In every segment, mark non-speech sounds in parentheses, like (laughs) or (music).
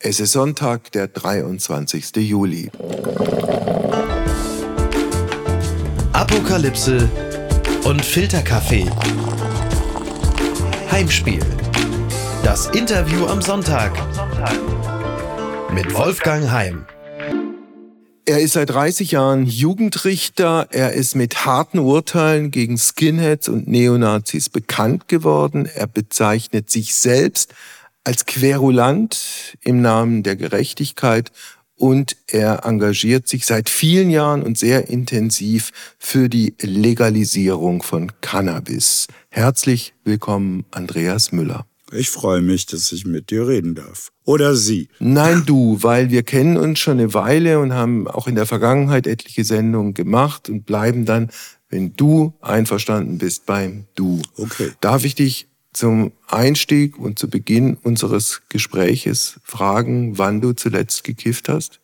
Es ist Sonntag, der 23. Juli. Apokalypse und Filterkaffee. Heimspiel. Das Interview am Sonntag. Mit Wolfgang Heim. Er ist seit 30 Jahren Jugendrichter. Er ist mit harten Urteilen gegen Skinheads und Neonazis bekannt geworden. Er bezeichnet sich selbst als Querulant im Namen der Gerechtigkeit und er engagiert sich seit vielen Jahren und sehr intensiv für die Legalisierung von Cannabis. Herzlich willkommen, Andreas Müller. Ich freue mich, dass ich mit dir reden darf. Oder Sie. Nein, du, weil wir kennen uns schon eine Weile und haben auch in der Vergangenheit etliche Sendungen gemacht und bleiben dann, wenn du einverstanden bist, beim Du. Okay. Darf ich dich zum Einstieg und zu Beginn unseres Gespräches fragen, wann du zuletzt gekifft hast?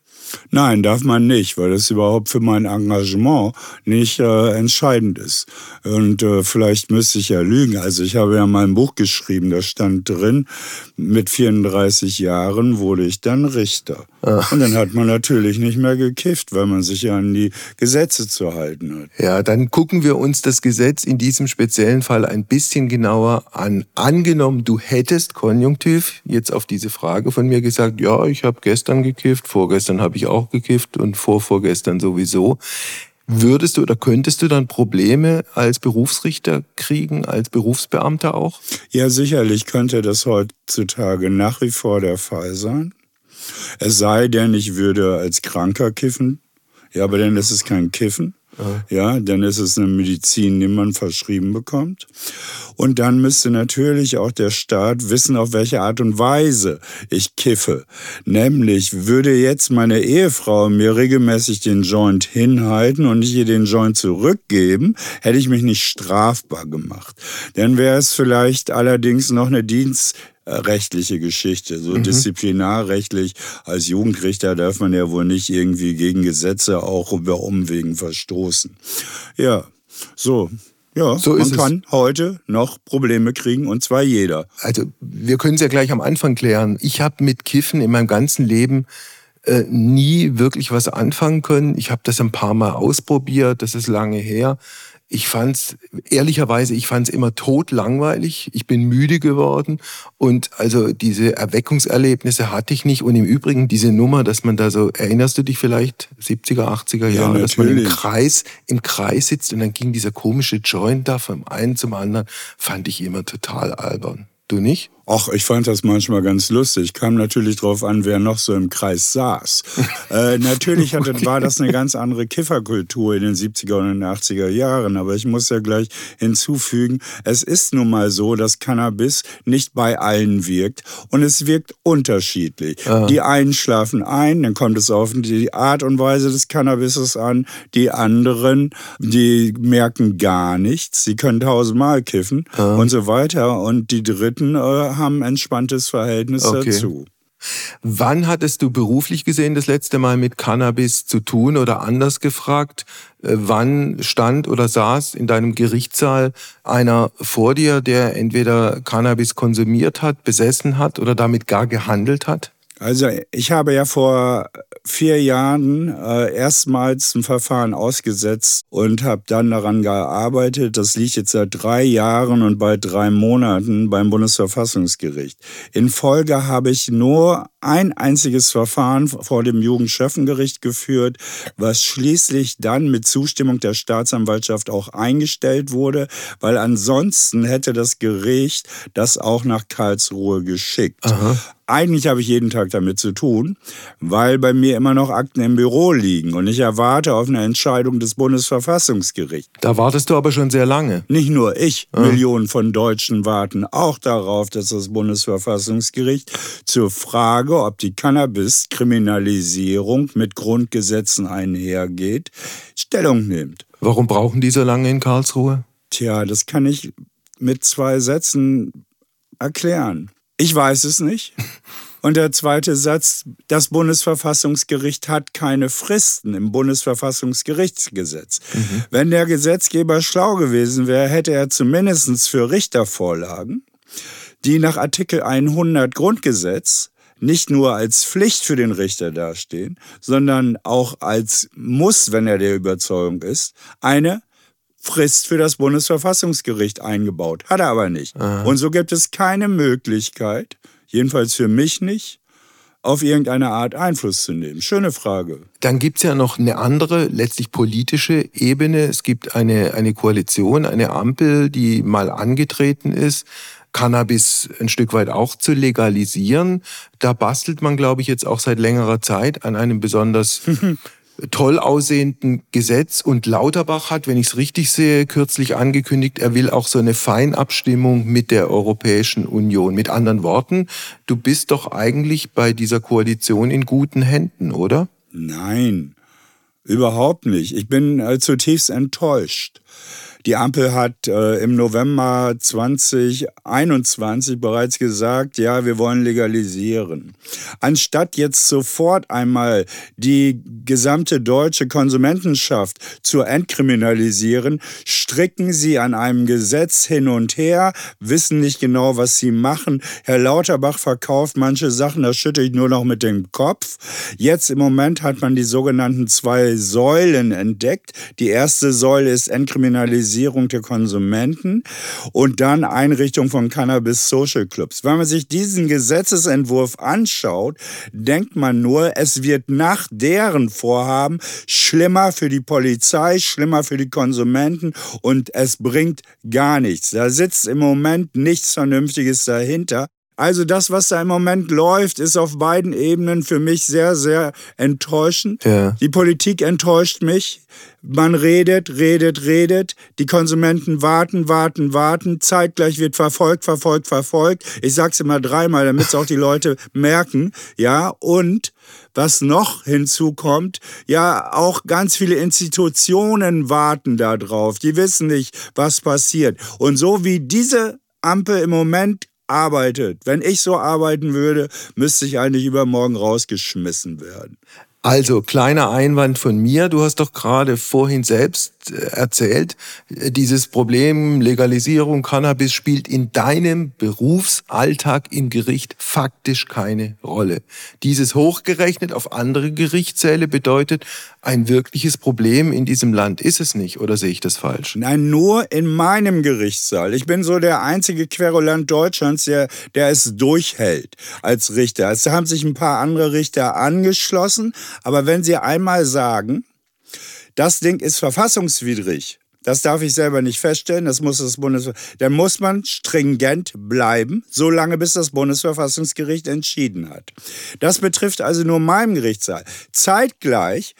Nein, darf man nicht, weil das überhaupt für mein Engagement nicht äh, entscheidend ist. Und äh, vielleicht müsste ich ja lügen. Also ich habe ja mal ein Buch geschrieben, da stand drin, mit 34 Jahren wurde ich dann Richter. Ach. Und dann hat man natürlich nicht mehr gekifft, weil man sich ja an die Gesetze zu halten hat. Ja, dann gucken wir uns das Gesetz in diesem speziellen Fall ein bisschen genauer an. Angenommen, du hättest konjunktiv jetzt auf diese Frage von mir gesagt, ja, ich habe gestern gekifft, vorgestern habe ich auch gekifft und vorvorgestern sowieso. Würdest du oder könntest du dann Probleme als Berufsrichter kriegen, als Berufsbeamter auch? Ja, sicherlich könnte das heutzutage nach wie vor der Fall sein. Es sei denn, ich würde als Kranker kiffen. Ja, aber dann ist es kein Kiffen. Ja, dann ist es eine Medizin, die man verschrieben bekommt. Und dann müsste natürlich auch der Staat wissen, auf welche Art und Weise ich kiffe. Nämlich würde jetzt meine Ehefrau mir regelmäßig den Joint hinhalten und ich ihr den Joint zurückgeben, hätte ich mich nicht strafbar gemacht. Dann wäre es vielleicht allerdings noch eine Dienst rechtliche Geschichte. So mhm. disziplinarrechtlich als Jugendrichter darf man ja wohl nicht irgendwie gegen Gesetze auch über Umwegen verstoßen. Ja, so. Ja, so man kann es. heute noch Probleme kriegen und zwar jeder. Also wir können es ja gleich am Anfang klären. Ich habe mit Kiffen in meinem ganzen Leben äh, nie wirklich was anfangen können. Ich habe das ein paar Mal ausprobiert, das ist lange her. Ich fand's ehrlicherweise, ich fand's immer totlangweilig. Ich bin müde geworden und also diese Erweckungserlebnisse hatte ich nicht. Und im Übrigen diese Nummer, dass man da so, erinnerst du dich vielleicht 70er, 80er Jahre, ja, dass man im Kreis, im Kreis sitzt und dann ging dieser komische Joint da vom einen zum anderen, fand ich immer total albern. Du nicht? Ach, ich fand das manchmal ganz lustig. Kam natürlich drauf an, wer noch so im Kreis saß. (laughs) äh, natürlich hatte, war das eine ganz andere Kifferkultur in den 70er und 80er Jahren. Aber ich muss ja gleich hinzufügen, es ist nun mal so, dass Cannabis nicht bei allen wirkt. Und es wirkt unterschiedlich. Ah. Die einen schlafen ein, dann kommt es auf die Art und Weise des Cannabis an. Die anderen, die merken gar nichts. Sie können tausendmal kiffen ah. und so weiter. Und die dritten äh, haben ein entspanntes Verhältnis okay. dazu. Wann hattest du beruflich gesehen das letzte Mal mit Cannabis zu tun oder anders gefragt? Äh, wann stand oder saß in deinem Gerichtssaal einer vor dir, der entweder Cannabis konsumiert hat, besessen hat oder damit gar gehandelt hat? Also ich habe ja vor vier Jahren äh, erstmals ein Verfahren ausgesetzt und habe dann daran gearbeitet. Das liegt jetzt seit drei Jahren und bald drei Monaten beim Bundesverfassungsgericht. In Folge habe ich nur ein einziges Verfahren vor dem Jugendschöffengericht geführt, was schließlich dann mit Zustimmung der Staatsanwaltschaft auch eingestellt wurde, weil ansonsten hätte das Gericht das auch nach Karlsruhe geschickt. Aha. Eigentlich habe ich jeden Tag damit zu tun, weil bei mir immer noch Akten im Büro liegen und ich erwarte auf eine Entscheidung des Bundesverfassungsgerichts. Da wartest du aber schon sehr lange. Nicht nur ich, ah. Millionen von Deutschen warten auch darauf, dass das Bundesverfassungsgericht zur Frage Frage, ob die Cannabis-Kriminalisierung mit Grundgesetzen einhergeht, Stellung nimmt. Warum brauchen die so lange in Karlsruhe? Tja, das kann ich mit zwei Sätzen erklären. Ich weiß es nicht. (laughs) Und der zweite Satz, das Bundesverfassungsgericht hat keine Fristen im Bundesverfassungsgerichtsgesetz. Mhm. Wenn der Gesetzgeber schlau gewesen wäre, hätte er zumindest für Richtervorlagen, die nach Artikel 100 Grundgesetz nicht nur als Pflicht für den Richter dastehen, sondern auch als Muss, wenn er der Überzeugung ist, eine Frist für das Bundesverfassungsgericht eingebaut. Hat er aber nicht. Aha. Und so gibt es keine Möglichkeit, jedenfalls für mich nicht, auf irgendeine Art Einfluss zu nehmen? Schöne Frage. Dann gibt es ja noch eine andere, letztlich politische Ebene. Es gibt eine, eine Koalition, eine Ampel, die mal angetreten ist, Cannabis ein Stück weit auch zu legalisieren. Da bastelt man, glaube ich, jetzt auch seit längerer Zeit an einem besonders (laughs) toll aussehenden Gesetz. Und Lauterbach hat, wenn ich es richtig sehe, kürzlich angekündigt, er will auch so eine Feinabstimmung mit der Europäischen Union. Mit anderen Worten, du bist doch eigentlich bei dieser Koalition in guten Händen, oder? Nein, überhaupt nicht. Ich bin äh, zutiefst enttäuscht. Die Ampel hat äh, im November 2021 bereits gesagt, ja, wir wollen legalisieren. Anstatt jetzt sofort einmal die gesamte deutsche Konsumentenschaft zu entkriminalisieren, stricken sie an einem Gesetz hin und her, wissen nicht genau, was sie machen. Herr Lauterbach verkauft manche Sachen, da schütte ich nur noch mit dem Kopf. Jetzt im Moment hat man die sogenannten zwei Säulen entdeckt. Die erste Säule ist Entkriminalisierung Sensibilisierung der Konsumenten und dann Einrichtung von Cannabis Social Clubs. Wenn man sich diesen Gesetzesentwurf anschaut, denkt man nur, es wird nach deren Vorhaben schlimmer für die Polizei, schlimmer für die Konsumenten und es bringt gar nichts. Da sitzt im Moment nichts Vernünftiges dahinter. Also das, was da im Moment läuft, ist auf beiden Ebenen für mich sehr, sehr enttäuschend. Ja. Die Politik enttäuscht mich. Man redet, redet, redet. Die Konsumenten warten, warten, warten. Zeitgleich wird verfolgt, verfolgt, verfolgt. Ich sag's immer dreimal, damit es auch die Leute (laughs) merken. Ja, und was noch hinzukommt, ja, auch ganz viele Institutionen warten da drauf. Die wissen nicht, was passiert. Und so wie diese Ampel im Moment arbeitet. Wenn ich so arbeiten würde, müsste ich eigentlich übermorgen rausgeschmissen werden. Also, kleiner Einwand von mir. Du hast doch gerade vorhin selbst erzählt, äh, dieses Problem Legalisierung Cannabis spielt in deinem Berufsalltag im Gericht faktisch keine Rolle. Dieses hochgerechnet auf andere Gerichtssäle bedeutet, ein wirkliches Problem in diesem Land ist es nicht, oder sehe ich das falsch? Nein, nur in meinem Gerichtssaal. Ich bin so der einzige Querulant Deutschlands, der, der es durchhält als Richter. Es haben sich ein paar andere Richter angeschlossen, aber wenn Sie einmal sagen, das Ding ist verfassungswidrig, das darf ich selber nicht feststellen, das muss das Bundes dann muss man stringent bleiben, solange bis das Bundesverfassungsgericht entschieden hat. Das betrifft also nur meinen Gerichtssaal. Zeitgleich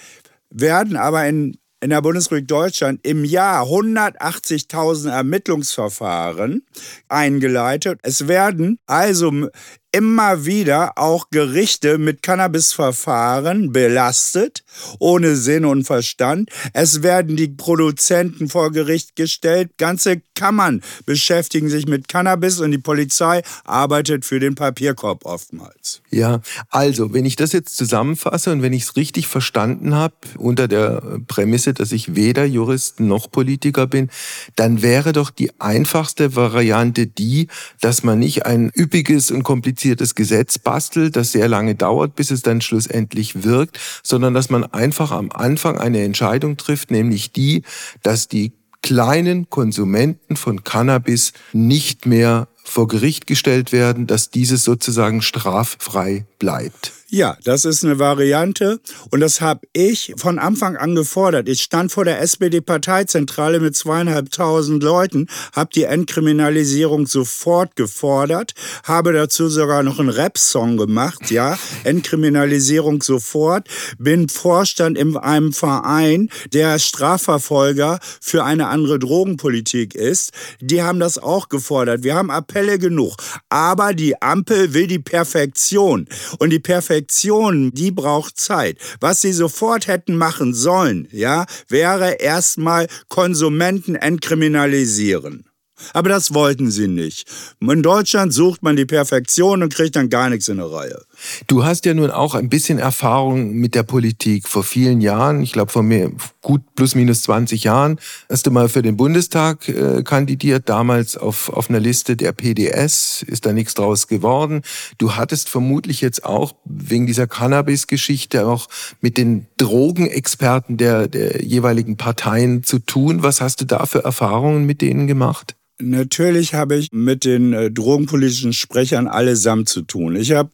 werden aber in in der Bundesrepublik Deutschland im Jahr 180.000 Ermittlungsverfahren eingeleitet. Es werden also immer wieder auch Gerichte mit Cannabisverfahren belastet, ohne Sinn und Verstand. Es werden die Produzenten vor Gericht gestellt. Ganze Kammern beschäftigen sich mit Cannabis und die Polizei arbeitet für den Papierkorb oftmals. Ja, also, wenn ich das jetzt zusammenfasse und wenn ich es richtig verstanden habe, unter der Prämisse, dass ich weder Jurist noch Politiker bin, dann wäre doch die einfachste Variante die, dass man nicht ein üppiges und kompliziertes kompliziertes Gesetz bastelt, das sehr lange dauert, bis es dann schlussendlich wirkt, sondern dass man einfach am Anfang eine Entscheidung trifft, nämlich die, dass die kleinen Konsumenten von Cannabis nicht mehr vor Gericht gestellt werden, dass dieses sozusagen straffrei bleibt. Ja, das ist eine Variante und das habe ich von Anfang an gefordert. Ich stand vor der SPD-Parteizentrale mit zweieinhalbtausend Leuten, habe die Entkriminalisierung sofort gefordert, habe dazu sogar noch einen Rap-Song gemacht, ja, (laughs) Entkriminalisierung sofort, bin Vorstand in einem Verein, der Strafverfolger für eine andere Drogenpolitik ist. Die haben das auch gefordert. Wir haben Appelle genug, aber die Ampel will die Perfektion und die Perfektion Reflexion, die braucht Zeit. Was sie sofort hätten machen sollen, ja, wäre erstmal Konsumenten entkriminalisieren. Aber das wollten sie nicht. In Deutschland sucht man die Perfektion und kriegt dann gar nichts in der Reihe. Du hast ja nun auch ein bisschen Erfahrung mit der Politik. Vor vielen Jahren, ich glaube vor mir gut plus minus 20 Jahren, hast du mal für den Bundestag äh, kandidiert, damals auf, auf einer Liste der PDS, ist da nichts draus geworden. Du hattest vermutlich jetzt auch wegen dieser Cannabis-Geschichte auch mit den Drogenexperten der, der jeweiligen Parteien zu tun. Was hast du da für Erfahrungen mit denen gemacht? Natürlich habe ich mit den äh, drogenpolitischen Sprechern allesamt zu tun. Ich habe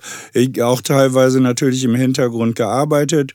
auch teilweise natürlich im Hintergrund gearbeitet.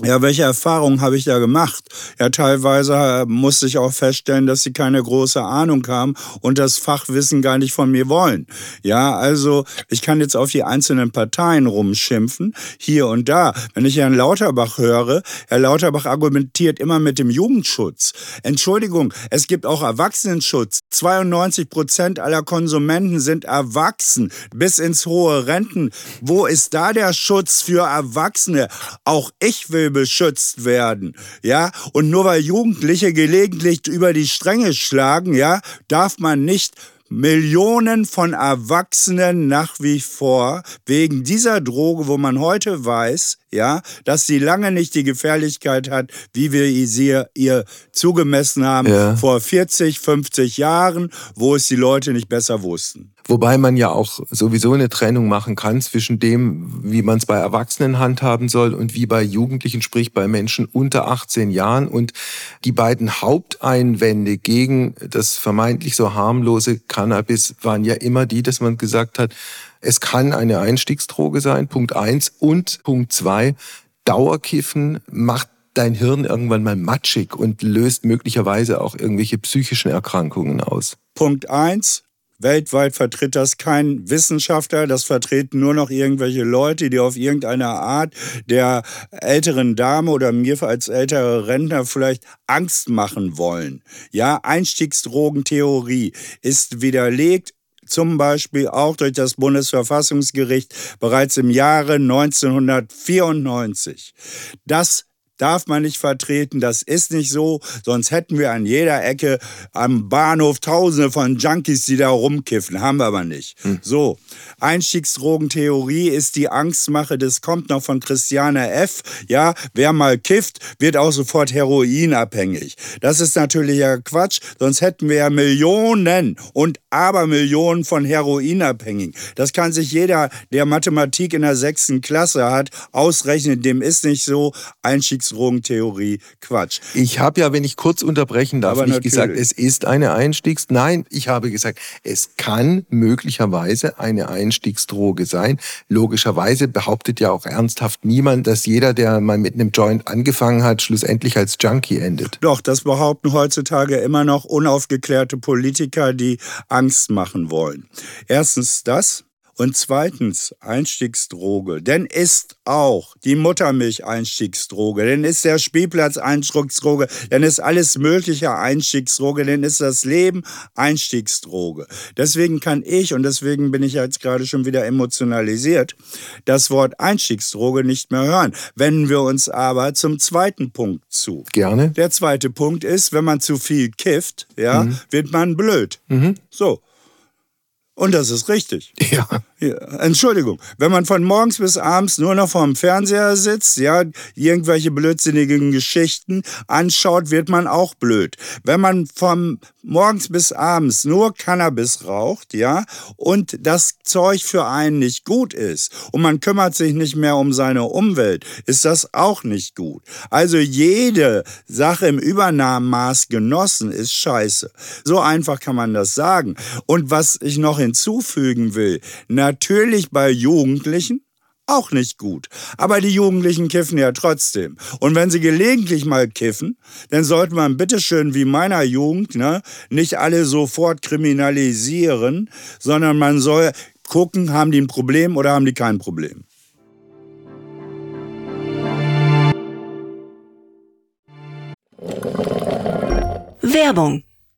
Ja, welche Erfahrungen habe ich da gemacht? Ja, teilweise äh, musste ich auch feststellen, dass sie keine große Ahnung haben und das Fachwissen gar nicht von mir wollen. Ja, also ich kann jetzt auf die einzelnen Parteien rumschimpfen, hier und da. Wenn ich Herrn Lauterbach höre, Herr Lauterbach argumentiert immer mit dem Jugendschutz. Entschuldigung, es gibt auch Erwachsenenschutz. 92 Prozent aller Konsumenten sind erwachsen bis ins hohe Renten. Wo ist da der Schutz für Erwachsene? Auch ich will beschützt werden, ja? Und nur weil Jugendliche gelegentlich über die Stränge schlagen, ja, darf man nicht Millionen von Erwachsenen nach wie vor wegen dieser Droge, wo man heute weiß, ja, dass sie lange nicht die Gefährlichkeit hat, wie wir sie ihr zugemessen haben ja. vor 40, 50 Jahren, wo es die Leute nicht besser wussten. Wobei man ja auch sowieso eine Trennung machen kann zwischen dem, wie man es bei Erwachsenen handhaben soll und wie bei Jugendlichen, sprich bei Menschen unter 18 Jahren. Und die beiden Haupteinwände gegen das vermeintlich so harmlose Cannabis waren ja immer die, dass man gesagt hat, es kann eine Einstiegsdroge sein, Punkt eins. Und Punkt zwei, Dauerkiffen macht dein Hirn irgendwann mal matschig und löst möglicherweise auch irgendwelche psychischen Erkrankungen aus. Punkt eins, Weltweit vertritt das kein Wissenschaftler, das vertreten nur noch irgendwelche Leute, die auf irgendeine Art der älteren Dame oder mir als ältere Rentner vielleicht Angst machen wollen. Ja, Einstiegsdrogentheorie ist widerlegt zum Beispiel auch durch das Bundesverfassungsgericht bereits im Jahre 1994. Das darf man nicht vertreten, das ist nicht so, sonst hätten wir an jeder Ecke am Bahnhof Tausende von Junkies, die da rumkiffen, haben wir aber nicht. Hm. So, Einstiegsdrogentheorie ist die Angstmache, das kommt noch von Christiane F. Ja, wer mal kifft, wird auch sofort heroinabhängig. Das ist natürlich ja Quatsch, sonst hätten wir ja Millionen und Abermillionen von Heroinabhängigen. Das kann sich jeder, der Mathematik in der sechsten Klasse hat, ausrechnen. Dem ist nicht so. Einstiegsdrogentheorie Einstiegsdrogentheorie Quatsch. Ich habe ja, wenn ich kurz unterbrechen darf, Aber nicht natürlich. gesagt, es ist eine Einstiegs... Nein, ich habe gesagt, es kann möglicherweise eine Einstiegsdroge sein. Logischerweise behauptet ja auch ernsthaft niemand, dass jeder, der mal mit einem Joint angefangen hat, schlussendlich als Junkie endet. Doch, das behaupten heutzutage immer noch unaufgeklärte Politiker, die Angst machen wollen. Erstens das. Und zweitens Einstiegsdroge. Denn ist auch die Muttermilch Einstiegsdroge. Denn ist der Spielplatz Einstiegsdroge. Denn ist alles mögliche Einstiegsdroge. Denn ist das Leben Einstiegsdroge. Deswegen kann ich, und deswegen bin ich jetzt gerade schon wieder emotionalisiert, das Wort Einstiegsdroge nicht mehr hören. Wenden wir uns aber zum zweiten Punkt zu. Gerne. Der zweite Punkt ist, wenn man zu viel kifft, ja, mhm. wird man blöd. Mhm. So. Und das ist richtig. Ja. ja. Entschuldigung, wenn man von morgens bis abends nur noch vorm Fernseher sitzt, ja, irgendwelche blödsinnigen Geschichten anschaut, wird man auch blöd. Wenn man vom morgens bis abends nur Cannabis raucht, ja, und das Zeug für einen nicht gut ist und man kümmert sich nicht mehr um seine Umwelt, ist das auch nicht gut. Also jede Sache im Übernahmemaß genossen ist scheiße. So einfach kann man das sagen. Und was ich noch hinzufügen will, natürlich bei Jugendlichen, auch nicht gut. Aber die Jugendlichen kiffen ja trotzdem. Und wenn sie gelegentlich mal kiffen, dann sollte man bitteschön wie meiner Jugend ne, nicht alle sofort kriminalisieren, sondern man soll gucken, haben die ein Problem oder haben die kein Problem. Werbung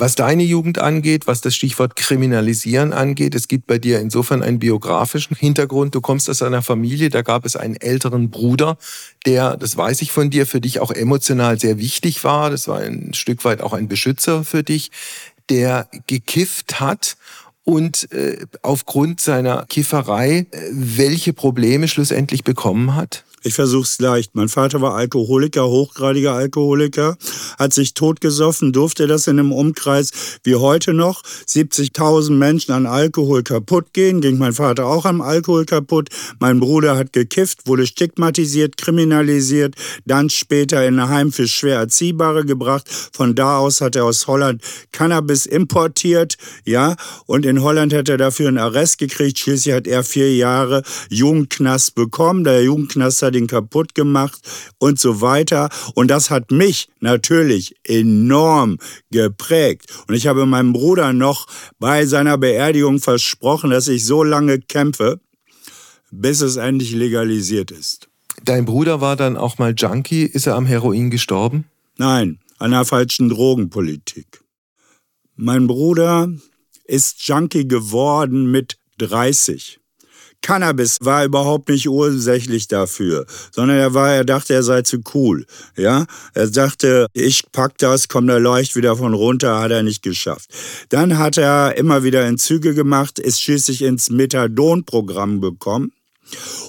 Was deine Jugend angeht, was das Stichwort Kriminalisieren angeht, es gibt bei dir insofern einen biografischen Hintergrund. Du kommst aus einer Familie, da gab es einen älteren Bruder, der, das weiß ich von dir, für dich auch emotional sehr wichtig war. Das war ein Stück weit auch ein Beschützer für dich, der gekifft hat und äh, aufgrund seiner Kifferei äh, welche Probleme schlussendlich bekommen hat? Ich versuch's leicht. Mein Vater war Alkoholiker, hochgradiger Alkoholiker, hat sich totgesoffen, durfte das in einem Umkreis wie heute noch 70.000 Menschen an Alkohol kaputt gehen. Ging mein Vater auch am Alkohol kaputt. Mein Bruder hat gekifft, wurde stigmatisiert, kriminalisiert, dann später in ein Heim für schwer Erziehbare gebracht. Von da aus hat er aus Holland Cannabis importiert, ja, und in Holland hat er dafür einen Arrest gekriegt. Schließlich hat er vier Jahre Jugendknast bekommen. Der Jugendknast hat ihn kaputt gemacht und so weiter. Und das hat mich natürlich enorm geprägt. Und ich habe meinem Bruder noch bei seiner Beerdigung versprochen, dass ich so lange kämpfe, bis es endlich legalisiert ist. Dein Bruder war dann auch mal Junkie. Ist er am Heroin gestorben? Nein, an einer falschen Drogenpolitik. Mein Bruder ist Junkie geworden mit 30. Cannabis war überhaupt nicht ursächlich dafür, sondern er war, er dachte, er sei zu cool. Ja, er dachte, ich pack das, komm da leicht wieder von runter, hat er nicht geschafft. Dann hat er immer wieder Entzüge gemacht, ist schließlich ins Methadon-Programm gekommen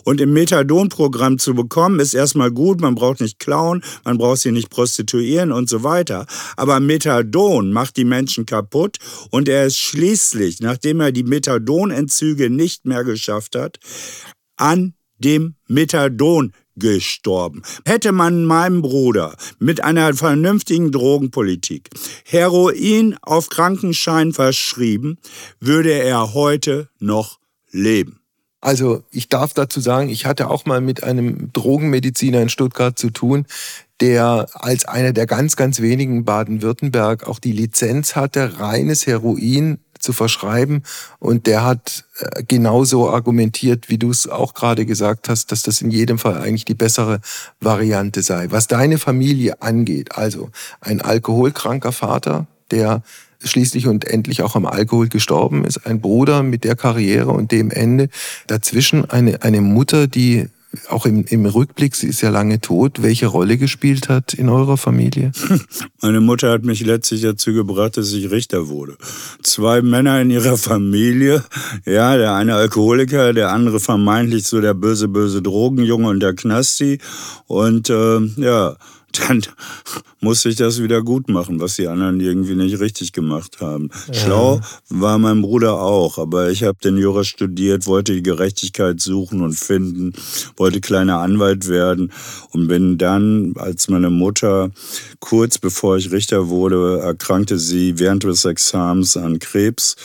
und im Methadon-Programm zu bekommen, ist erstmal gut, man braucht nicht klauen, man braucht sie nicht prostituieren und so weiter. Aber Methadon macht die Menschen kaputt und er ist schließlich, nachdem er die Methadonentzüge nicht mehr geschafft hat, an dem Methadon gestorben. Hätte man meinem Bruder mit einer vernünftigen Drogenpolitik Heroin auf Krankenschein verschrieben, würde er heute noch leben. Also ich darf dazu sagen, ich hatte auch mal mit einem Drogenmediziner in Stuttgart zu tun, der als einer der ganz, ganz wenigen Baden-Württemberg auch die Lizenz hatte, reines Heroin zu verschreiben. Und der hat äh, genauso argumentiert, wie du es auch gerade gesagt hast, dass das in jedem Fall eigentlich die bessere Variante sei. Was deine Familie angeht, also ein alkoholkranker Vater, der schließlich und endlich auch am Alkohol gestorben ist. Ein Bruder mit der Karriere und dem Ende. Dazwischen eine, eine Mutter, die auch im, im Rückblick, sie ist ja lange tot, welche Rolle gespielt hat in eurer Familie? (laughs) Meine Mutter hat mich letztlich dazu gebracht, dass ich Richter wurde. Zwei Männer in ihrer Familie, ja, der eine Alkoholiker, der andere vermeintlich so der böse, böse Drogenjunge und der Knasti. Und äh, ja, dann musste ich das wieder gut machen, was die anderen irgendwie nicht richtig gemacht haben. Ja. Schlau war mein Bruder auch, aber ich habe den Jura studiert, wollte die Gerechtigkeit suchen und finden, wollte kleiner Anwalt werden und bin dann, als meine Mutter kurz bevor ich Richter wurde, erkrankte sie während des Examens an Krebs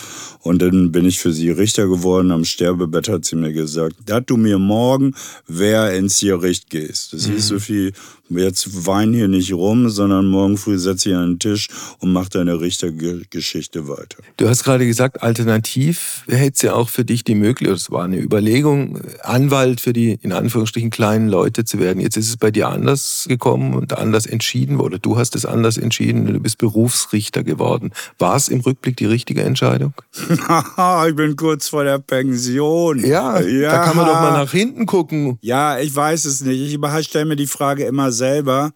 und dann bin ich für sie Richter geworden. Am Sterbebett hat sie mir gesagt, dass du mir morgen wer ins Gericht gehst. Das mhm. hieß so viel, jetzt wein hier nicht rum, sondern morgen früh setz dich an den Tisch und mach deine Richtergeschichte weiter. Du hast gerade gesagt, alternativ hätte es ja auch für dich die Möglichkeit, es war eine Überlegung, Anwalt für die in Anführungsstrichen kleinen Leute zu werden. Jetzt ist es bei dir anders gekommen und anders entschieden oder du hast es anders entschieden und du bist Berufsrichter geworden. War es im Rückblick die richtige Entscheidung? (laughs) ich bin kurz vor der Pension. Ja, ja, da kann man doch mal nach hinten gucken. Ja, ich weiß es nicht. Ich stelle mir die Frage immer selber.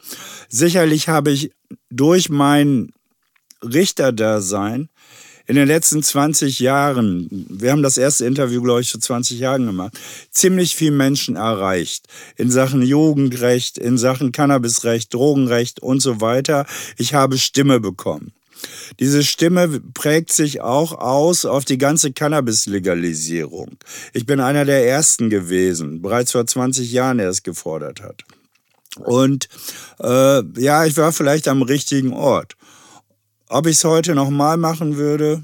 Sicherlich habe ich durch mein Richterdasein in den letzten 20 Jahren, wir haben das erste Interview, glaube ich, vor 20 Jahren gemacht, ziemlich viel Menschen erreicht. In Sachen Jugendrecht, in Sachen Cannabisrecht, Drogenrecht und so weiter. Ich habe Stimme bekommen. Diese Stimme prägt sich auch aus auf die ganze Cannabis-Legalisierung. Ich bin einer der ersten gewesen, bereits vor 20 Jahren erst gefordert hat. Und äh, ja, ich war vielleicht am richtigen Ort. Ob ich es heute nochmal machen würde,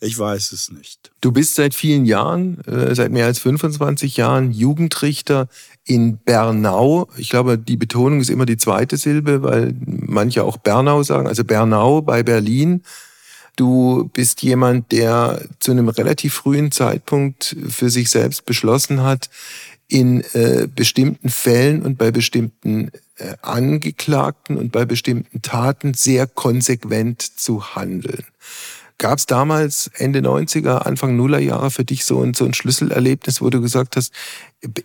ich weiß es nicht. Du bist seit vielen Jahren, äh, seit mehr als 25 Jahren Jugendrichter in Bernau. Ich glaube, die Betonung ist immer die zweite Silbe, weil manche auch Bernau sagen, also Bernau bei Berlin. Du bist jemand, der zu einem relativ frühen Zeitpunkt für sich selbst beschlossen hat, in äh, bestimmten Fällen und bei bestimmten äh, Angeklagten und bei bestimmten Taten sehr konsequent zu handeln. Gab es damals Ende 90er, Anfang Nuller Jahre für dich so ein, so ein Schlüsselerlebnis, wo du gesagt hast,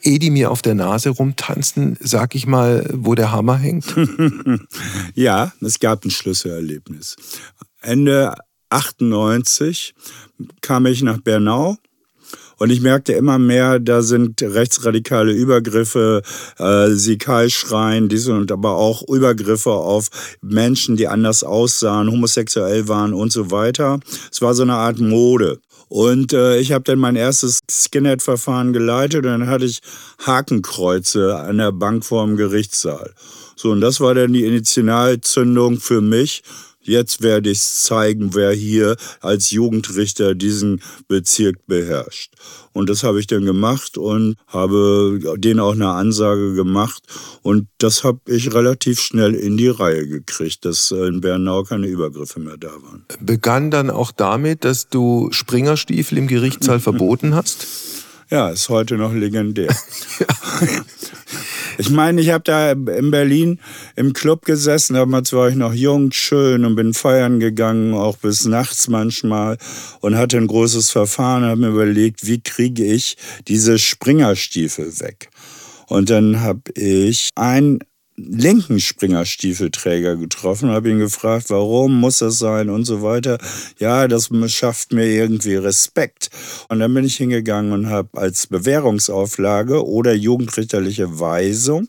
eh die mir auf der Nase rumtanzen, sag ich mal, wo der Hammer hängt? (laughs) ja, es gab ein Schlüsselerlebnis. Ende 98 kam ich nach Bernau und ich merkte immer mehr, da sind rechtsradikale Übergriffe, äh, Sikalschreien, diese und aber auch Übergriffe auf Menschen, die anders aussahen, homosexuell waren und so weiter. Es war so eine Art Mode. Und äh, ich habe dann mein erstes Skinhead-Verfahren geleitet und dann hatte ich Hakenkreuze an der Bank vor dem Gerichtssaal. So, und das war dann die Initialzündung für mich Jetzt werde ich zeigen, wer hier als Jugendrichter diesen Bezirk beherrscht. Und das habe ich dann gemacht und habe denen auch eine Ansage gemacht. Und das habe ich relativ schnell in die Reihe gekriegt, dass in Bernau keine Übergriffe mehr da waren. Begann dann auch damit, dass du Springerstiefel im Gerichtssaal (laughs) verboten hast? Ja, ist heute noch legendär. Ich meine, ich habe da in Berlin im Club gesessen, damals war ich noch jung, schön und bin feiern gegangen, auch bis nachts manchmal und hatte ein großes Verfahren, habe mir überlegt, wie kriege ich diese Springerstiefel weg. Und dann habe ich ein linken Springerstiefelträger getroffen, habe ihn gefragt, warum muss das sein und so weiter. Ja, das schafft mir irgendwie Respekt. Und dann bin ich hingegangen und habe als Bewährungsauflage oder jugendrichterliche Weisung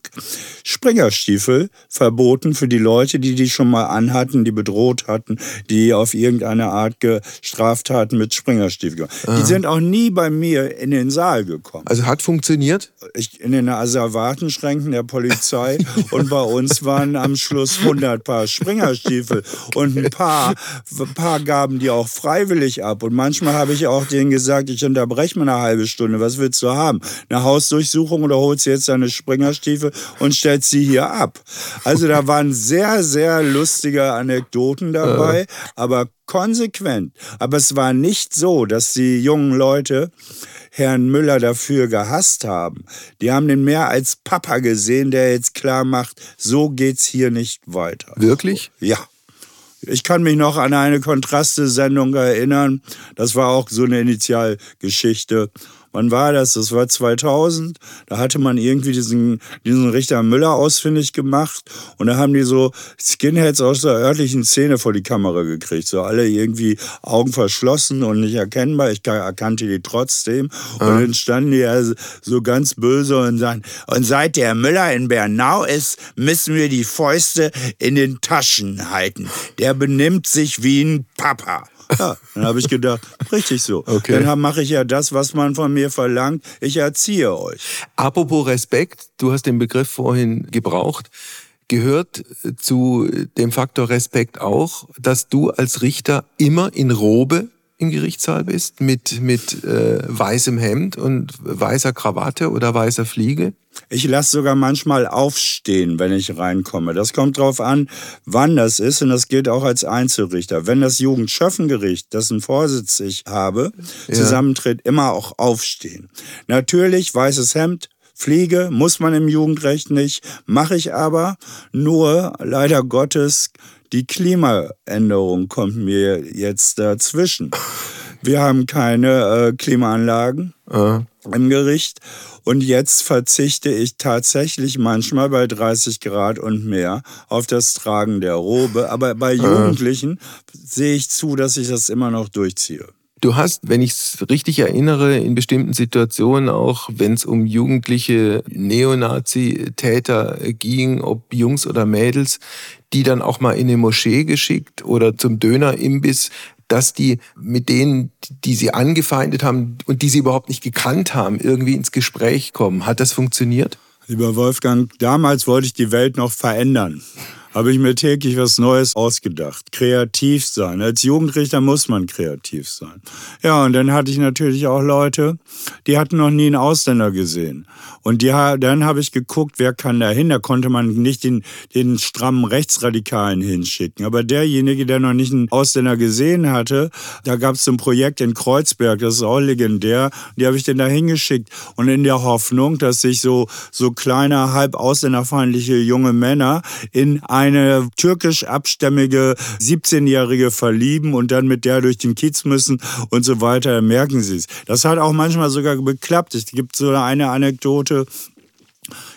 Springerstiefel verboten für die Leute, die die schon mal anhatten, die bedroht hatten, die auf irgendeine Art Straftaten mit Springerstiefeln. Die sind auch nie bei mir in den Saal gekommen. Also hat funktioniert? Ich, in den Asservatenschränken der Polizei (laughs) und bei uns waren am Schluss 100 Paar Springerstiefel und ein paar, ein paar gaben die auch freiwillig ab. Und manchmal habe ich auch denen gesagt, ich unterbreche mal eine halbe Stunde, was willst du haben? Eine Hausdurchsuchung oder holst du jetzt deine Springerstiefel und stellst sie hier ab? Also da waren sehr, sehr lustige Anekdoten dabei, aber konsequent. Aber es war nicht so, dass die jungen Leute Herrn Müller dafür gehasst haben. Die haben den mehr als Papa gesehen, der jetzt klar macht, so geht's hier nicht weiter. Wirklich? Ja. Ich kann mich noch an eine Kontraste-Sendung erinnern. Das war auch so eine Initialgeschichte. Wann war das? Das war 2000. Da hatte man irgendwie diesen, diesen Richter Müller ausfindig gemacht. Und da haben die so Skinheads aus der örtlichen Szene vor die Kamera gekriegt. So alle irgendwie Augen verschlossen und nicht erkennbar. Ich erkannte die trotzdem. Und ja. dann standen die ja so ganz böse und sagen, und seit der Müller in Bernau ist, müssen wir die Fäuste in den Taschen halten. Der benimmt sich wie ein Papa. Ja, dann habe ich gedacht, richtig so. Okay. Dann mache ich ja das, was man von mir verlangt. Ich erziehe euch. Apropos Respekt, du hast den Begriff vorhin gebraucht. Gehört zu dem Faktor Respekt auch, dass du als Richter immer in Robe im Gerichtssaal bist, mit, mit äh, weißem Hemd und weißer Krawatte oder weißer Fliege? Ich lasse sogar manchmal aufstehen, wenn ich reinkomme. Das kommt drauf an, wann das ist und das gilt auch als Einzelrichter. Wenn das Jugendschöffengericht, dessen Vorsitz ich habe, ja. zusammentritt, immer auch aufstehen. Natürlich weißes Hemd, Fliege muss man im Jugendrecht nicht, mache ich aber. Nur leider Gottes die Klimaänderung kommt mir jetzt dazwischen. Wir haben keine äh, Klimaanlagen äh. im Gericht und jetzt verzichte ich tatsächlich manchmal bei 30 Grad und mehr auf das Tragen der Robe. Aber bei Jugendlichen äh. sehe ich zu, dass ich das immer noch durchziehe. Du hast, wenn ich es richtig erinnere, in bestimmten Situationen auch, wenn es um jugendliche Neonazi-Täter ging, ob Jungs oder Mädels, die dann auch mal in eine Moschee geschickt oder zum Dönerimbiss, dass die mit denen, die sie angefeindet haben und die sie überhaupt nicht gekannt haben, irgendwie ins Gespräch kommen. Hat das funktioniert? Lieber Wolfgang, damals wollte ich die Welt noch verändern habe ich mir täglich was Neues ausgedacht. Kreativ sein. Als Jugendrichter muss man kreativ sein. Ja, und dann hatte ich natürlich auch Leute, die hatten noch nie einen Ausländer gesehen. Und die, dann habe ich geguckt, wer kann da hin. Da konnte man nicht den, den strammen Rechtsradikalen hinschicken. Aber derjenige, der noch nicht einen Ausländer gesehen hatte, da gab es ein Projekt in Kreuzberg, das ist auch legendär. Die habe ich dann da hingeschickt. Und in der Hoffnung, dass sich so, so kleine, halb ausländerfeindliche junge Männer in eine türkisch abstämmige 17-Jährige verlieben und dann mit der durch den Kiez müssen und so weiter, merken sie es. Das hat auch manchmal sogar geklappt. Es gibt so eine Anekdote,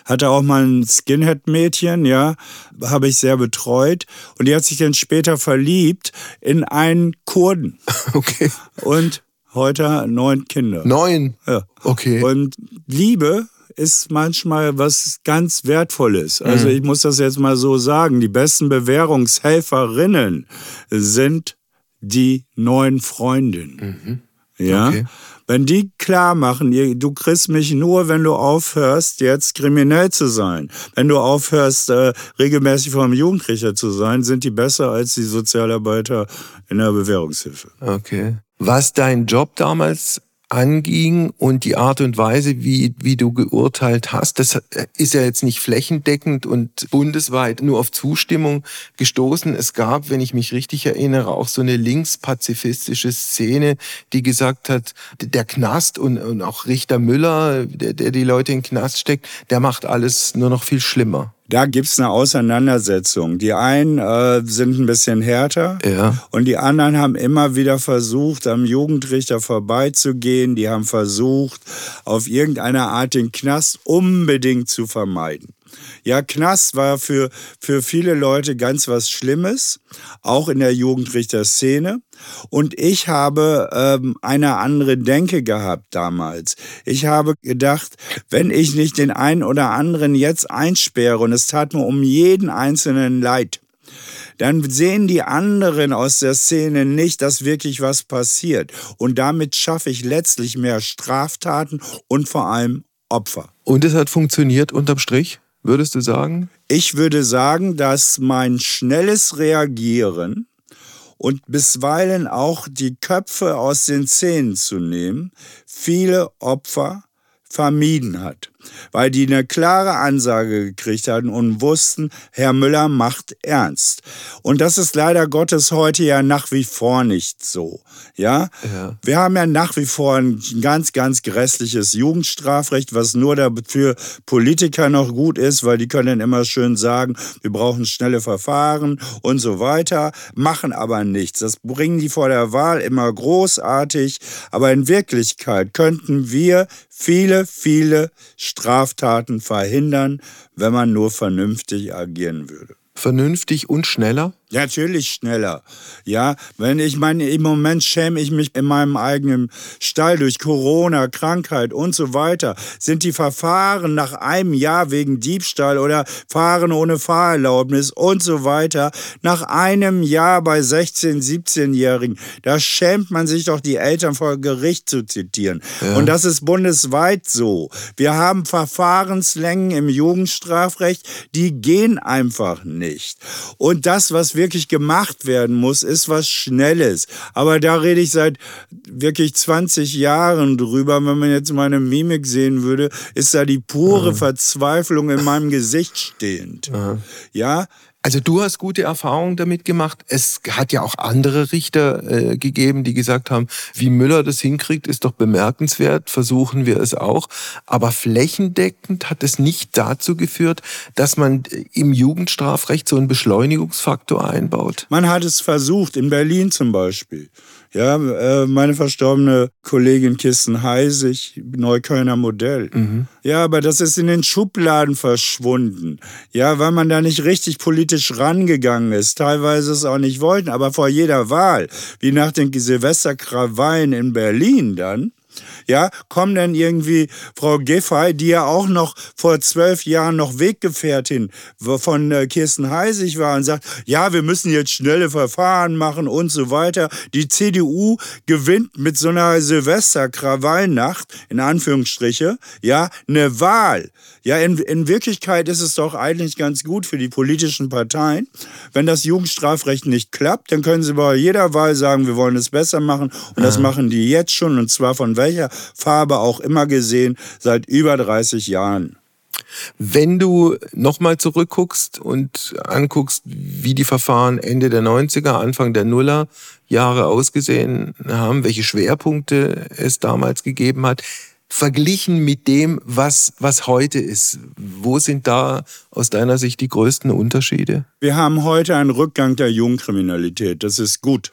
hatte auch mal ein Skinhead-Mädchen, ja, habe ich sehr betreut. Und die hat sich dann später verliebt in einen Kurden. (laughs) Okay. Und heute neun Kinder. Neun? Ja. Okay. Und Liebe ist manchmal was ganz Wertvolles. Also mhm. ich muss das jetzt mal so sagen. Die besten Bewährungshelferinnen sind die neuen Freundinnen. Mhm. Ja. Okay. Wenn die klar machen, du kriegst mich nur, wenn du aufhörst, jetzt kriminell zu sein. Wenn du aufhörst, äh, regelmäßig vom Jugendrichter zu sein, sind die besser als die Sozialarbeiter in der Bewährungshilfe. Okay. Was dein Job damals anging und die Art und Weise, wie, wie du geurteilt hast, das ist ja jetzt nicht flächendeckend und bundesweit nur auf Zustimmung gestoßen. Es gab, wenn ich mich richtig erinnere, auch so eine linkspazifistische Szene, die gesagt hat, der Knast und, und auch Richter Müller, der, der die Leute in den Knast steckt, der macht alles nur noch viel schlimmer. Da gibt's eine Auseinandersetzung. Die einen äh, sind ein bisschen härter ja. und die anderen haben immer wieder versucht, am Jugendrichter vorbeizugehen. Die haben versucht, auf irgendeine Art den Knast unbedingt zu vermeiden. Ja, Knast war für, für viele Leute ganz was Schlimmes, auch in der Jugendrichterszene. Und ich habe ähm, eine andere Denke gehabt damals. Ich habe gedacht, wenn ich nicht den einen oder anderen jetzt einsperre, und es tat mir um jeden Einzelnen leid, dann sehen die anderen aus der Szene nicht, dass wirklich was passiert. Und damit schaffe ich letztlich mehr Straftaten und vor allem Opfer. Und es hat funktioniert unterm Strich? Würdest du sagen? Ich würde sagen, dass mein schnelles Reagieren und bisweilen auch die Köpfe aus den Zähnen zu nehmen, viele Opfer vermieden hat. Weil die eine klare Ansage gekriegt hatten und wussten, Herr Müller macht ernst. Und das ist leider Gottes heute ja nach wie vor nicht so. Ja? ja. Wir haben ja nach wie vor ein ganz, ganz grässliches Jugendstrafrecht, was nur dafür Politiker noch gut ist, weil die können dann immer schön sagen, wir brauchen schnelle Verfahren und so weiter, machen aber nichts. Das bringen die vor der Wahl immer großartig, aber in Wirklichkeit könnten wir viele, viele Straftaten verhindern, wenn man nur vernünftig agieren würde. Vernünftig und schneller? Natürlich schneller. Ja, wenn ich meine, im Moment schäme ich mich in meinem eigenen Stall durch Corona, Krankheit und so weiter. Sind die Verfahren nach einem Jahr wegen Diebstahl oder Fahren ohne Fahrerlaubnis und so weiter nach einem Jahr bei 16-, 17-Jährigen, da schämt man sich doch, die Eltern vor Gericht zu zitieren. Ja. Und das ist bundesweit so. Wir haben Verfahrenslängen im Jugendstrafrecht, die gehen einfach nicht. Und das, was wir wirklich gemacht werden muss, ist was Schnelles. Aber da rede ich seit wirklich 20 Jahren drüber. Wenn man jetzt meine Mimik sehen würde, ist da die pure Aha. Verzweiflung in meinem Gesicht stehend. Aha. Ja, also du hast gute Erfahrungen damit gemacht. Es hat ja auch andere Richter äh, gegeben, die gesagt haben, wie Müller das hinkriegt, ist doch bemerkenswert, versuchen wir es auch. Aber flächendeckend hat es nicht dazu geführt, dass man im Jugendstrafrecht so einen Beschleunigungsfaktor einbaut. Man hat es versucht, in Berlin zum Beispiel. Ja, äh, meine verstorbene Kollegin Kirsten Heisig, Neuköllner Modell. Mhm. Ja, aber das ist in den Schubladen verschwunden. Ja, weil man da nicht richtig politisch rangegangen ist. Teilweise es auch nicht wollten, aber vor jeder Wahl, wie nach den Silvesterkrawallen in Berlin dann, ja, kommen dann irgendwie Frau Giffey, die ja auch noch vor zwölf Jahren noch Weggefährtin von äh, Kirsten Heisig war und sagt, ja, wir müssen jetzt schnelle Verfahren machen und so weiter. Die CDU gewinnt mit so einer Silvester-Krawallnacht, in Anführungsstriche, ja, eine Wahl. Ja, in, in Wirklichkeit ist es doch eigentlich ganz gut für die politischen Parteien. Wenn das Jugendstrafrecht nicht klappt, dann können sie bei jeder Wahl sagen, wir wollen es besser machen. Und das machen die jetzt schon, und zwar von welcher Farbe auch immer gesehen, seit über 30 Jahren. Wenn du nochmal zurückguckst und anguckst, wie die Verfahren Ende der 90er, Anfang der Nuller Jahre ausgesehen haben, welche Schwerpunkte es damals gegeben hat, verglichen mit dem, was, was heute ist, wo sind da aus deiner Sicht die größten Unterschiede? Wir haben heute einen Rückgang der Jugendkriminalität. Das ist gut.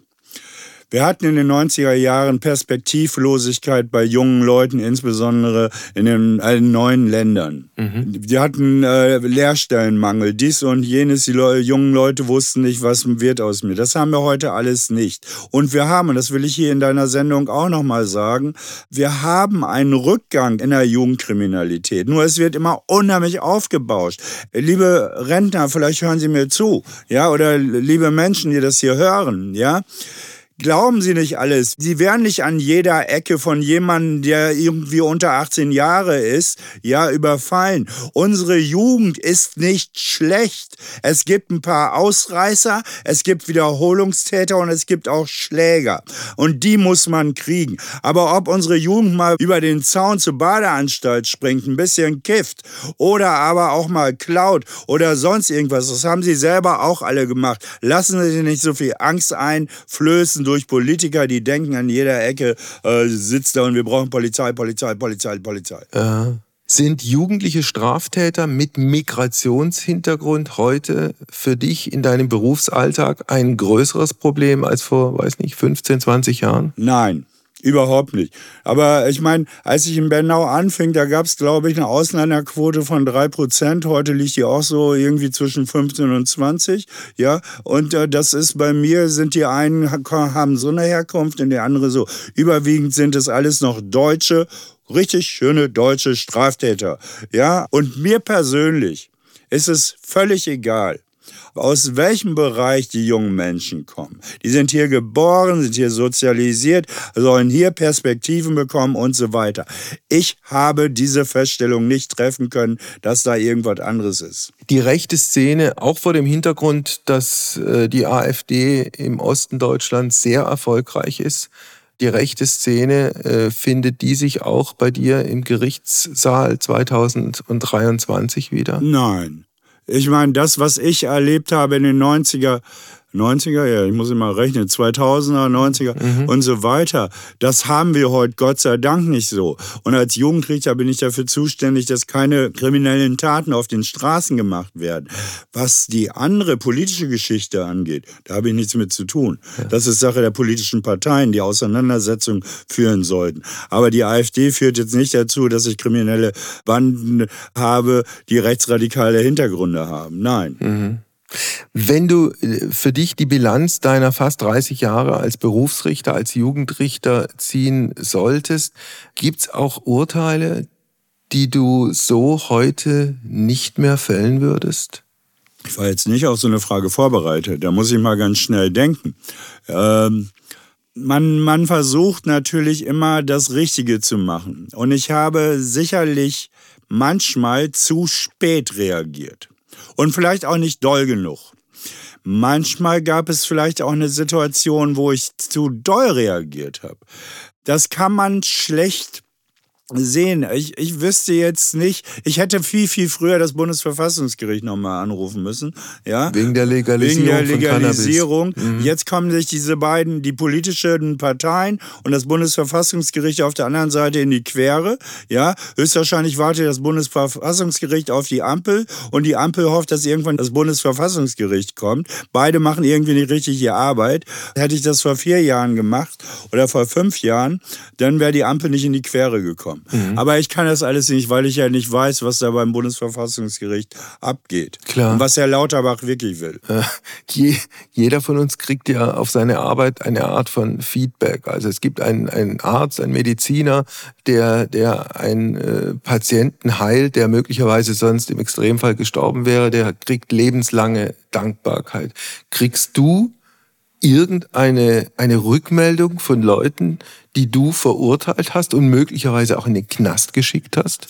Wir hatten in den 90er Jahren Perspektivlosigkeit bei jungen Leuten, insbesondere in den allen neuen Ländern. Mhm. Die hatten äh, Lehrstellenmangel, dies und jenes. Die Le jungen Leute wussten nicht, was wird aus mir. Das haben wir heute alles nicht. Und wir haben, und das will ich hier in deiner Sendung auch nochmal sagen, wir haben einen Rückgang in der Jugendkriminalität. Nur es wird immer unheimlich aufgebauscht. Liebe Rentner, vielleicht hören Sie mir zu, ja, oder liebe Menschen, die das hier hören, ja. Glauben Sie nicht alles. Sie werden nicht an jeder Ecke von jemandem, der irgendwie unter 18 Jahre ist, ja, überfallen. Unsere Jugend ist nicht schlecht. Es gibt ein paar Ausreißer, es gibt Wiederholungstäter und es gibt auch Schläger. Und die muss man kriegen. Aber ob unsere Jugend mal über den Zaun zur Badeanstalt springt, ein bisschen kifft oder aber auch mal klaut oder sonst irgendwas, das haben sie selber auch alle gemacht. Lassen Sie sich nicht so viel Angst einflößen durch Politiker, die denken, an jeder Ecke äh, sitzt da und wir brauchen Polizei, Polizei, Polizei, Polizei. Äh, sind jugendliche Straftäter mit Migrationshintergrund heute für dich in deinem Berufsalltag ein größeres Problem als vor, weiß nicht, 15, 20 Jahren? Nein. Überhaupt nicht. Aber ich meine, als ich in Bernau anfing, da gab es, glaube ich, eine Ausländerquote von 3%. Heute liegt die auch so irgendwie zwischen 15 und 20. Ja, und äh, das ist bei mir, sind die einen haben so eine Herkunft und die andere so. Überwiegend sind es alles noch Deutsche, richtig schöne deutsche Straftäter. Ja, und mir persönlich ist es völlig egal, aus welchem Bereich die jungen Menschen kommen. Die sind hier geboren, sind hier sozialisiert, sollen hier Perspektiven bekommen und so weiter. Ich habe diese Feststellung nicht treffen können, dass da irgendwas anderes ist. Die rechte Szene, auch vor dem Hintergrund, dass äh, die AfD im Osten Deutschlands sehr erfolgreich ist, die rechte Szene, äh, findet die sich auch bei dir im Gerichtssaal 2023 wieder? Nein. Ich meine, das, was ich erlebt habe in den 90er 90er, ja, ich muss immer rechnen, 2000er, 90er mhm. und so weiter. Das haben wir heute Gott sei Dank nicht so. Und als Jugendrichter bin ich dafür zuständig, dass keine kriminellen Taten auf den Straßen gemacht werden. Was die andere politische Geschichte angeht, da habe ich nichts mit zu tun. Ja. Das ist Sache der politischen Parteien, die Auseinandersetzung führen sollten. Aber die AfD führt jetzt nicht dazu, dass ich kriminelle Banden habe, die rechtsradikale Hintergründe haben. Nein. Mhm. Wenn du äh, für dich die Bilanz deiner fast 30 Jahre als Berufsrichter, als Jugendrichter ziehen solltest, gibt's auch Urteile, die du so heute nicht mehr fällen würdest? Ich war jetzt nicht auf so eine Frage vorbereitet. Da muss ich mal ganz schnell denken. Ähm, man, man versucht natürlich immer das Richtige zu machen. Und ich habe sicherlich manchmal zu spät reagiert und vielleicht auch nicht doll genug. Manchmal gab es vielleicht auch eine Situation, wo ich zu doll reagiert habe. Das kann man schlecht sehen. Ich, ich wüsste jetzt nicht, ich hätte viel, viel früher das Bundesverfassungsgericht nochmal anrufen müssen. Ja? Wegen der Legalisierung. Wegen der Legalisierung. Mhm. Jetzt kommen sich diese beiden, die politischen Parteien und das Bundesverfassungsgericht auf der anderen Seite in die Quere. Ja? Höchstwahrscheinlich wartet das Bundesverfassungsgericht auf die Ampel und die Ampel hofft, dass irgendwann das Bundesverfassungsgericht kommt. Beide machen irgendwie nicht richtig ihre Arbeit. Hätte ich das vor vier Jahren gemacht oder vor fünf Jahren, dann wäre die Ampel nicht in die Quere gekommen. Mhm. Aber ich kann das alles nicht, weil ich ja nicht weiß, was da beim Bundesverfassungsgericht abgeht. Klar. Und was Herr Lauterbach wirklich will. Äh, je, jeder von uns kriegt ja auf seine Arbeit eine Art von Feedback. Also es gibt einen, einen Arzt, einen Mediziner, der, der einen äh, Patienten heilt, der möglicherweise sonst im Extremfall gestorben wäre, der kriegt lebenslange Dankbarkeit. Kriegst du irgendeine eine Rückmeldung von Leuten, die du verurteilt hast und möglicherweise auch in den Knast geschickt hast?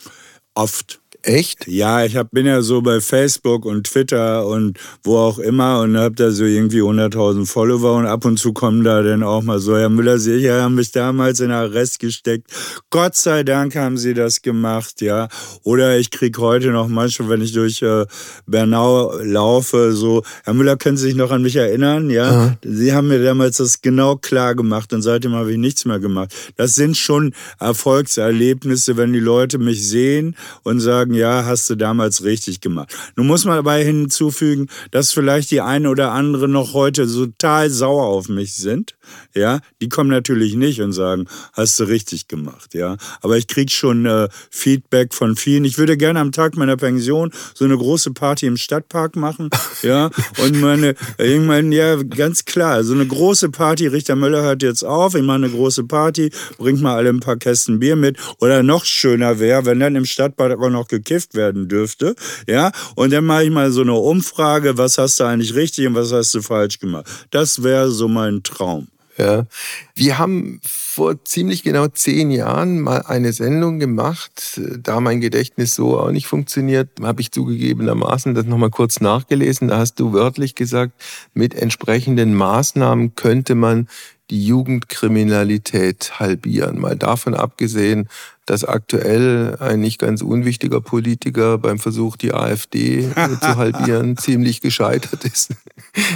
Oft. Echt? Ja, ich hab, bin ja so bei Facebook und Twitter und wo auch immer und hab da so irgendwie 100.000 Follower und ab und zu kommen da dann auch mal so, Herr Müller, Sie haben mich damals in Arrest gesteckt. Gott sei Dank haben Sie das gemacht, ja. Oder ich krieg heute noch manchmal, wenn ich durch äh, Bernau laufe, so, Herr Müller, können Sie sich noch an mich erinnern, ja? Aha. Sie haben mir damals das genau klar gemacht und seitdem habe ich nichts mehr gemacht. Das sind schon Erfolgserlebnisse, wenn die Leute mich sehen und sagen, sagen, ja, hast du damals richtig gemacht. Nun muss man dabei hinzufügen, dass vielleicht die einen oder anderen noch heute total sauer auf mich sind. Ja, die kommen natürlich nicht und sagen, hast du richtig gemacht. Ja, aber ich kriege schon äh, Feedback von vielen. Ich würde gerne am Tag meiner Pension so eine große Party im Stadtpark machen. (laughs) Ja, und meine, irgendwann, ja, ganz klar, so eine große Party. Richter Möller hört jetzt auf. Ich mache eine große Party, bringt mal alle ein paar Kästen Bier mit. Oder noch schöner wäre, wenn dann im Stadtpark auch noch gekifft werden dürfte. Ja, und dann mache ich mal so eine Umfrage, was hast du eigentlich richtig und was hast du falsch gemacht. Das wäre so mein Traum. Ja. Wir haben vor ziemlich genau zehn Jahren mal eine Sendung gemacht. Da mein Gedächtnis so auch nicht funktioniert, habe ich zugegebenermaßen das nochmal kurz nachgelesen. Da hast du wörtlich gesagt, mit entsprechenden Maßnahmen könnte man die Jugendkriminalität halbieren. Mal davon abgesehen, dass aktuell ein nicht ganz unwichtiger Politiker beim Versuch, die AfD zu (laughs) halbieren, ziemlich gescheitert ist.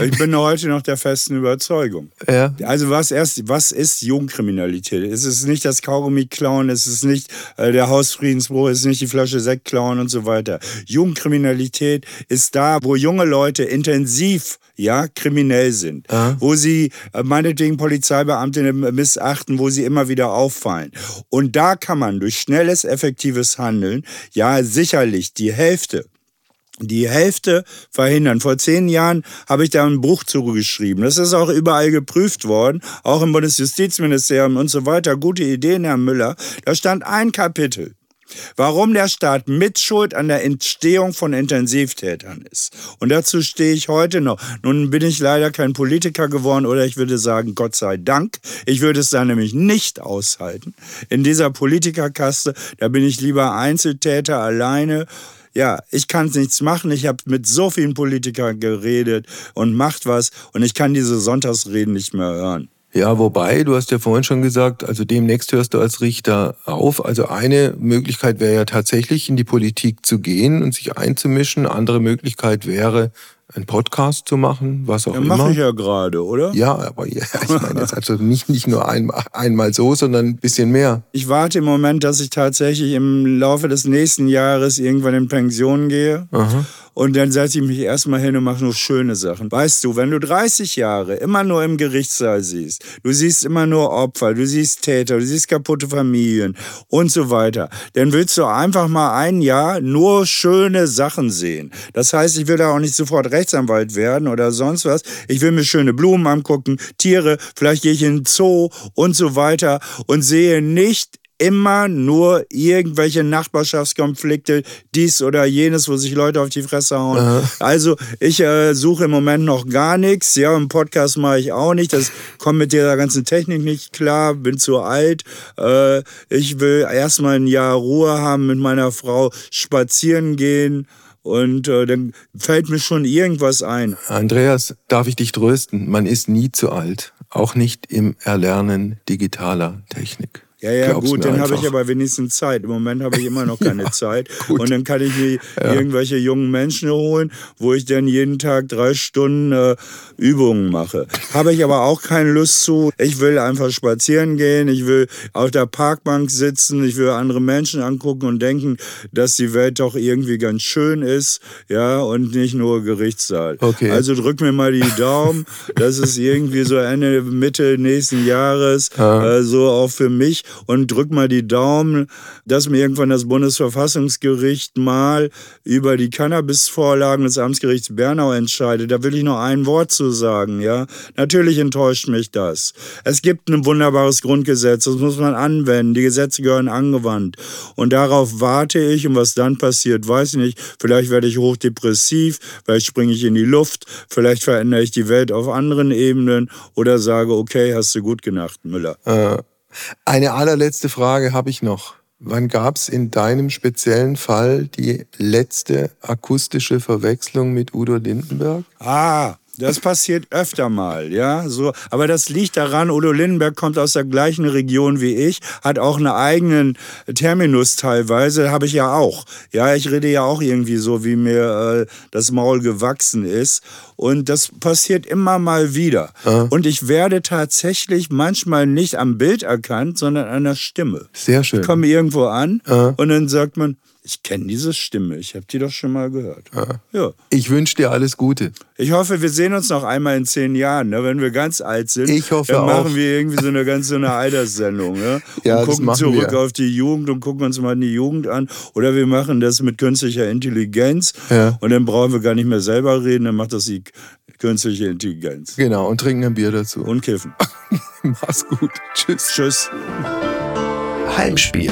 Ich bin heute noch der festen Überzeugung. Ja. Also was erst, was ist Jugendkriminalität? Es ist nicht das Kaugummi klauen, es ist nicht äh, der Hausfriedensbruch, es ist nicht die Flasche Sekt klauen und so weiter. Jugendkriminalität ist da, wo junge Leute intensiv ja, kriminell sind, Aha. wo sie äh, meinetwegen Polizeibeamte missachten, wo sie immer wieder auffallen. Und da kann man durch schnelles, effektives Handeln ja sicherlich die Hälfte die Hälfte verhindern. Vor zehn Jahren habe ich da ein Buch zugeschrieben. Das ist auch überall geprüft worden, auch im Bundesjustizministerium und so weiter. Gute Ideen, Herr Müller. Da stand ein Kapitel. Warum der Staat Mitschuld an der Entstehung von Intensivtätern ist. Und dazu stehe ich heute noch. Nun bin ich leider kein Politiker geworden oder ich würde sagen, Gott sei Dank. Ich würde es da nämlich nicht aushalten. In dieser Politikerkaste, da bin ich lieber Einzeltäter alleine ja, ich kann nichts machen. Ich habe mit so vielen Politikern geredet und macht was und ich kann diese Sonntagsreden nicht mehr hören. Ja, wobei, du hast ja vorhin schon gesagt, also demnächst hörst du als Richter auf. Also eine Möglichkeit wäre ja tatsächlich in die Politik zu gehen und sich einzumischen. Andere Möglichkeit wäre, einen Podcast zu machen, was auch ja, immer. mache ich ja gerade, oder? Ja, aber ja, ich meine jetzt also nicht, nicht nur einmal, einmal so, sondern ein bisschen mehr. Ich warte im Moment, dass ich tatsächlich im Laufe des nächsten Jahres irgendwann in Pension gehe. Aha. Und dann setze ich mich erstmal hin und mache nur schöne Sachen. Weißt du, wenn du 30 Jahre immer nur im Gerichtssaal siehst, du siehst immer nur Opfer, du siehst Täter, du siehst kaputte Familien und so weiter, dann willst du einfach mal ein Jahr nur schöne Sachen sehen. Das heißt, ich will da auch nicht sofort Rechtsanwalt werden oder sonst was. Ich will mir schöne Blumen angucken, Tiere, vielleicht gehe ich in den Zoo und so weiter und sehe nicht immer nur irgendwelche Nachbarschaftskonflikte, dies oder jenes, wo sich Leute auf die Fresse hauen. Aha. Also ich äh, suche im Moment noch gar nichts. Ja, im Podcast mache ich auch nicht. Das kommt mit dieser ganzen Technik nicht klar. Bin zu alt. Äh, ich will erstmal ein Jahr Ruhe haben mit meiner Frau, spazieren gehen. Und äh, dann fällt mir schon irgendwas ein. Andreas, darf ich dich trösten? Man ist nie zu alt. Auch nicht im Erlernen digitaler Technik. Ja, ja, Glaub's gut, dann habe ich aber wenigstens Zeit. Im Moment habe ich immer noch (laughs) keine ja, Zeit. Gut. Und dann kann ich mir ja. irgendwelche jungen Menschen holen, wo ich dann jeden Tag drei Stunden äh, Übungen mache. Habe ich aber auch keine Lust zu. Ich will einfach spazieren gehen, ich will auf der Parkbank sitzen, ich will andere Menschen angucken und denken, dass die Welt doch irgendwie ganz schön ist, ja, und nicht nur Gerichtssaal. Okay. Also drück mir mal die Daumen, (laughs) dass es irgendwie so Ende, Mitte nächsten Jahres, äh, so auch für mich und drück mal die Daumen, dass mir irgendwann das Bundesverfassungsgericht mal über die Cannabis-Vorlagen des Amtsgerichts Bernau entscheidet. Da will ich noch ein Wort zu sagen, ja. Natürlich enttäuscht mich das. Es gibt ein wunderbares Grundgesetz, das muss man anwenden. Die Gesetze gehören angewandt. Und darauf warte ich und was dann passiert, weiß ich nicht. Vielleicht werde ich hochdepressiv, vielleicht springe ich in die Luft, vielleicht verändere ich die Welt auf anderen Ebenen oder sage, okay, hast du gut gemacht, Müller. Äh. Eine allerletzte Frage habe ich noch. Wann gab es in deinem speziellen Fall die letzte akustische Verwechslung mit Udo Lindenberg? Ah, das passiert öfter mal, ja. So, aber das liegt daran, Udo Lindenberg kommt aus der gleichen Region wie ich, hat auch einen eigenen Terminus teilweise, habe ich ja auch. Ja, ich rede ja auch irgendwie so, wie mir äh, das Maul gewachsen ist. Und das passiert immer mal wieder. Ah. Und ich werde tatsächlich manchmal nicht am Bild erkannt, sondern an der Stimme. Sehr schön. Ich komme irgendwo an ah. und dann sagt man, ich kenne diese Stimme, ich habe die doch schon mal gehört. Ah. Ja. Ich wünsche dir alles Gute. Ich hoffe, wir sehen uns noch einmal in zehn Jahren, ne? wenn wir ganz alt sind. Ich hoffe dann auch. machen wir irgendwie so eine ganz so eine Alterssendung. Ne? (laughs) ja, und gucken zurück wir. auf die Jugend und gucken uns mal die Jugend an. Oder wir machen das mit künstlicher Intelligenz ja. und dann brauchen wir gar nicht mehr selber reden, dann macht das die künstliche Intelligenz. Genau, und trinken ein Bier dazu. Und kiffen. (laughs) Mach's gut. Tschüss. Tschüss. Heimspiel.